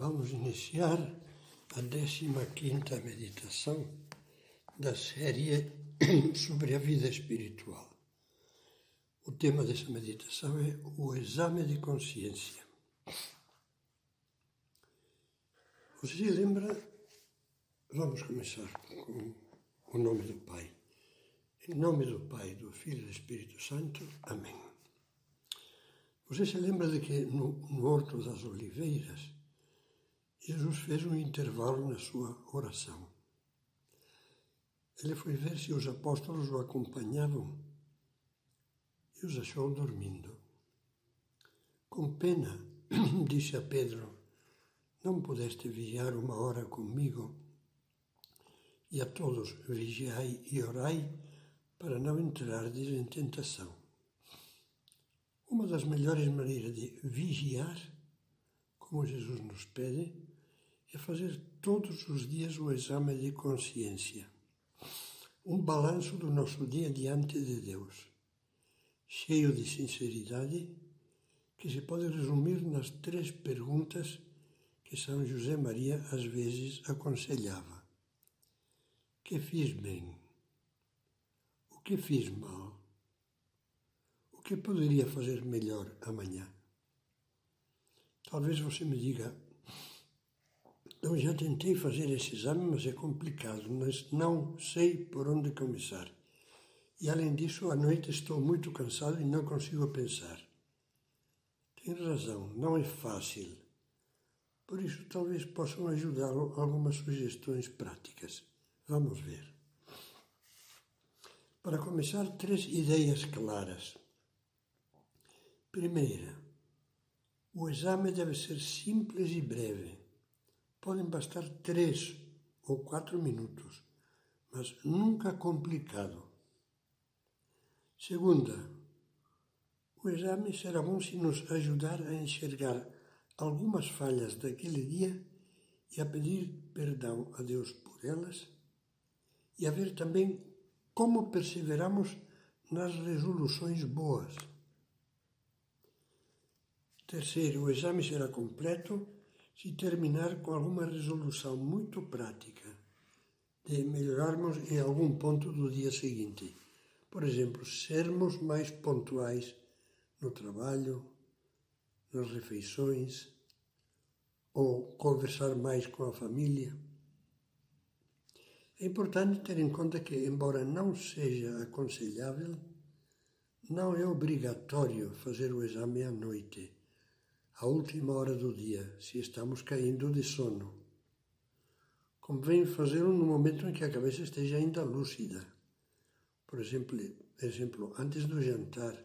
Vamos iniciar a 15 meditação da série sobre a vida espiritual. O tema dessa meditação é o exame de consciência. Você se lembra? Vamos começar com o nome do Pai. Em nome do Pai, do Filho e do Espírito Santo. Amém. Você se lembra de que no, Horto das Oliveiras, Jesus fez um intervalo na sua oração. Ele foi ver se os apóstolos o acompanhavam e os achou dormindo. Com pena, disse a Pedro: Não pudeste vigiar uma hora comigo? E a todos, vigiai e orai para não entrardes em tentação. Uma das melhores maneiras de vigiar, como Jesus nos pede, é fazer todos os dias o exame de consciência, um balanço do nosso dia diante de Deus, cheio de sinceridade, que se pode resumir nas três perguntas que São José Maria às vezes aconselhava: Que fiz bem? O que fiz mal? O que poderia fazer melhor amanhã? Talvez você me diga, eu já tentei fazer esse exame, mas é complicado, mas não sei por onde começar. E além disso, à noite estou muito cansado e não consigo pensar. Tem razão, não é fácil. Por isso, talvez possam ajudá-lo algumas sugestões práticas. Vamos ver. Para começar, três ideias claras. Primeira, o exame deve ser simples e breve podem bastar três ou quatro minutos, mas nunca complicado. Segunda, o exame será bom se nos ajudar a enxergar algumas falhas daquele dia e a pedir perdão a Deus por elas e a ver também como perseveramos nas resoluções boas. Terceiro, o exame será completo se terminar com alguma resolução muito prática de melhorarmos em algum ponto do dia seguinte. Por exemplo, sermos mais pontuais no trabalho, nas refeições, ou conversar mais com a família. É importante ter em conta que, embora não seja aconselhável, não é obrigatório fazer o exame à noite à última hora do dia, se estamos caindo de sono. Convém fazê-lo no momento em que a cabeça esteja ainda lúcida. Por exemplo, exemplo, antes do jantar,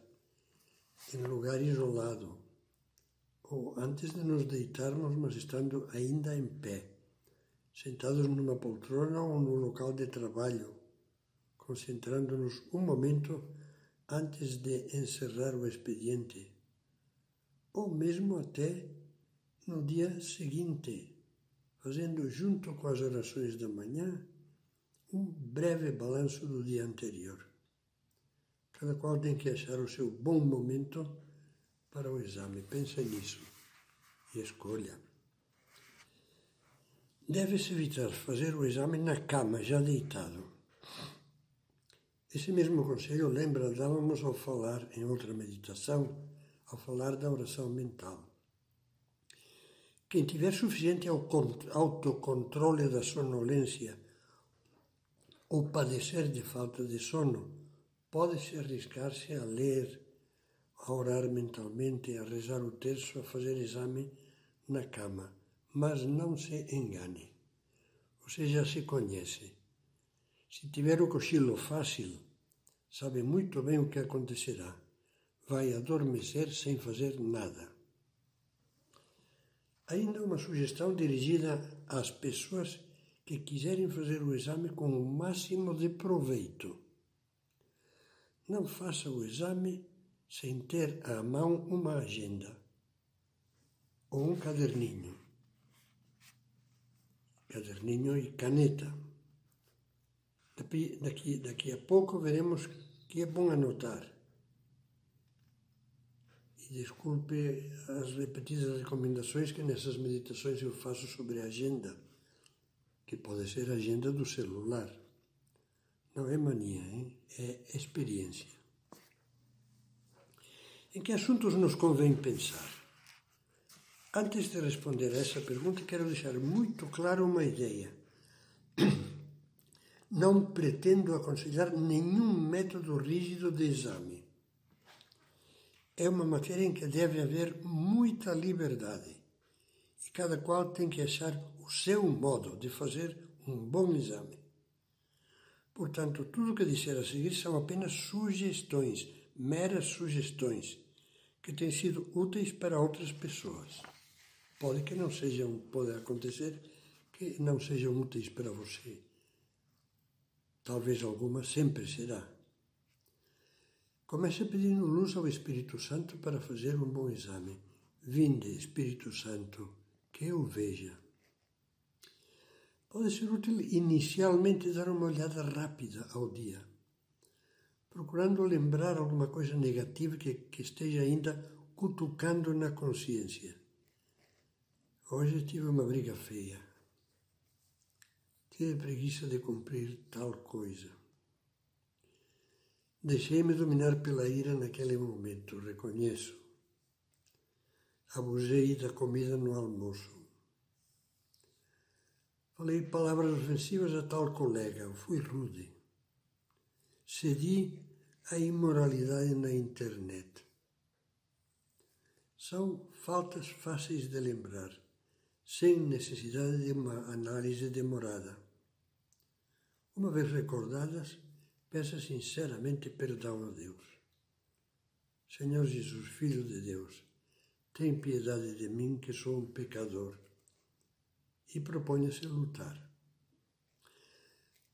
em lugar isolado, ou antes de nos deitarmos, mas estando ainda em pé, sentados numa poltrona ou no local de trabalho, concentrando-nos um momento antes de encerrar o expediente ou mesmo até no dia seguinte, fazendo junto com as orações da manhã um breve balanço do dia anterior. Cada qual tem que achar o seu bom momento para o exame. Pensa nisso e escolha. Deve-se evitar fazer o exame na cama, já deitado. Esse mesmo conselho lembra dávamos ao falar em outra meditação ao falar da oração mental. Quem tiver suficiente autocontrole da sonolência ou padecer de falta de sono, pode se arriscar-se a ler, a orar mentalmente, a rezar o terço, a fazer exame na cama. Mas não se engane. Você já se conhece. Se tiver o cochilo fácil, sabe muito bem o que acontecerá vai adormecer sem fazer nada. Ainda uma sugestão dirigida às pessoas que quiserem fazer o exame com o máximo de proveito. Não faça o exame sem ter à mão uma agenda ou um caderninho. Caderninho e caneta. Daqui, daqui a pouco veremos que é bom anotar E desculpe as repetidas recomendações que nessas meditações eu faço sobre a agenda, que pode ser a agenda do celular. Não é mania, hein? é experiência. Em que assuntos nos convém pensar? Antes de responder a essa pergunta, quero deixar muito claro uma ideia. Não pretendo aconselhar nenhum método rígido de exame. É uma matéria em que deve haver muita liberdade e cada qual tem que achar o seu modo de fazer um bom exame. Portanto, tudo o que disser a seguir são apenas sugestões, meras sugestões, que têm sido úteis para outras pessoas. Pode que não sejam, pode acontecer que não sejam úteis para você. Talvez alguma sempre será. Comece pedindo luz ao Espírito Santo para fazer um bom exame. Vinde, Espírito Santo, que eu veja. Pode ser útil inicialmente dar uma olhada rápida ao dia, procurando lembrar alguma coisa negativa que, que esteja ainda cutucando na consciência. Hoje tive uma briga feia. Tive preguiça de cumprir tal coisa. Deixei-me dominar pela ira naquele momento, reconheço. Abusei da comida no almoço. Falei palavras ofensivas a tal colega, fui rude. Cedi à imoralidade na internet. São faltas fáceis de lembrar, sem necessidade de uma análise demorada. Uma vez recordadas, peça sinceramente perdão a Deus. Senhor Jesus, Filho de Deus, tem piedade de mim que sou um pecador e proponha-se lutar.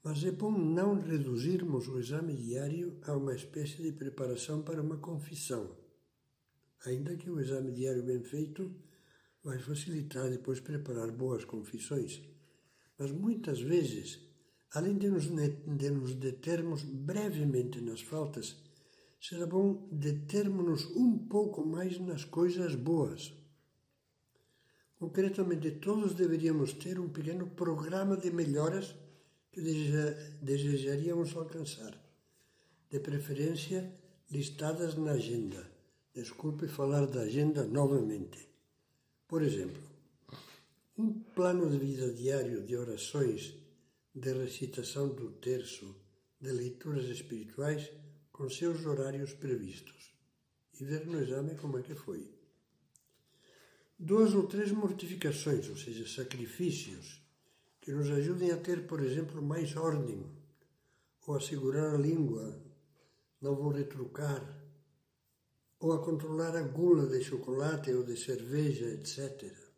Mas é bom não reduzirmos o exame diário a uma espécie de preparação para uma confissão, ainda que o exame diário bem feito vai facilitar depois preparar boas confissões. Mas muitas vezes, além de nos, de nos determos brevemente nas faltas, será bom determos-nos um pouco mais nas coisas boas. Concretamente, todos deveríamos ter um pequeno programa de melhoras que desejaríamos alcançar, de preferência listadas na agenda. Desculpe falar da agenda novamente. Por exemplo, um plano de vida diário de orações, de recitação do terço, de leituras espirituais com seus horários previstos e ver no exame como é que foi duas ou três mortificações, ou seja, sacrifícios, que nos ajudem a ter, por exemplo, mais ordem, ou a segurar a língua, não vou retrucar, ou a controlar a gula de chocolate ou de cerveja, etc.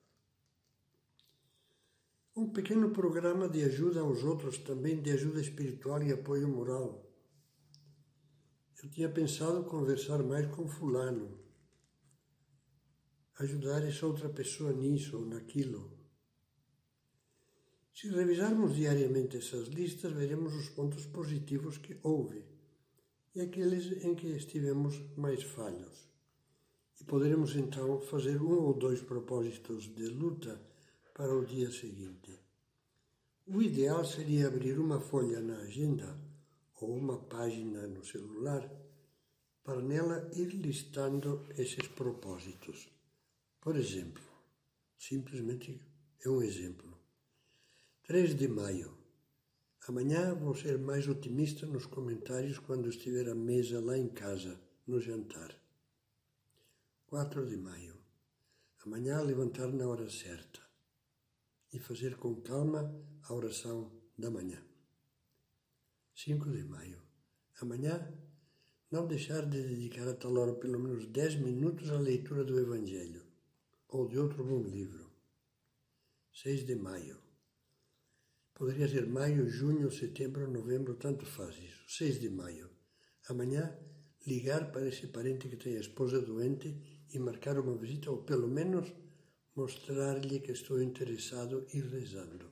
Um pequeno programa de ajuda aos outros, também de ajuda espiritual e apoio moral. Eu tinha pensado conversar mais com Fulano, ajudar essa outra pessoa nisso ou naquilo. Se revisarmos diariamente essas listas, veremos os pontos positivos que houve e aqueles em que estivemos mais falhos. E poderemos então fazer um ou dois propósitos de luta para o dia seguinte. O ideal seria abrir uma folha na agenda ou uma página no celular para nela ir listando esses propósitos. Por exemplo, simplesmente é um exemplo. 3 de maio. Amanhã vou ser mais otimista nos comentários quando estiver à mesa lá em casa, no jantar. 4 de maio. Amanhã levantar na hora certa e fazer com calma a oração da manhã. 5 de maio. Amanhã não deixar de dedicar a tal hora pelo menos 10 minutos à leitura do Evangelho ou de outro bom livro. 6 de maio. Poderia ser maio, junho, setembro, novembro, tanto faz isso. 6 de maio. Amanhã, ligar para esse parente que tem a esposa doente e marcar uma visita, ou pelo menos mostrar-lhe que estou interessado e rezando.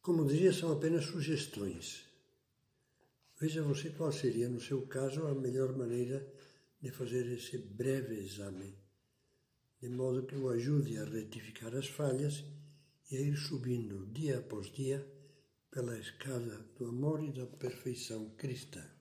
Como diria, são apenas sugestões. Veja você qual seria, no seu caso, a melhor maneira de fazer esse breve exame, de modo que o ajude a retificar as falhas e a ir subindo dia após dia pela escada do amor e da perfeição cristã.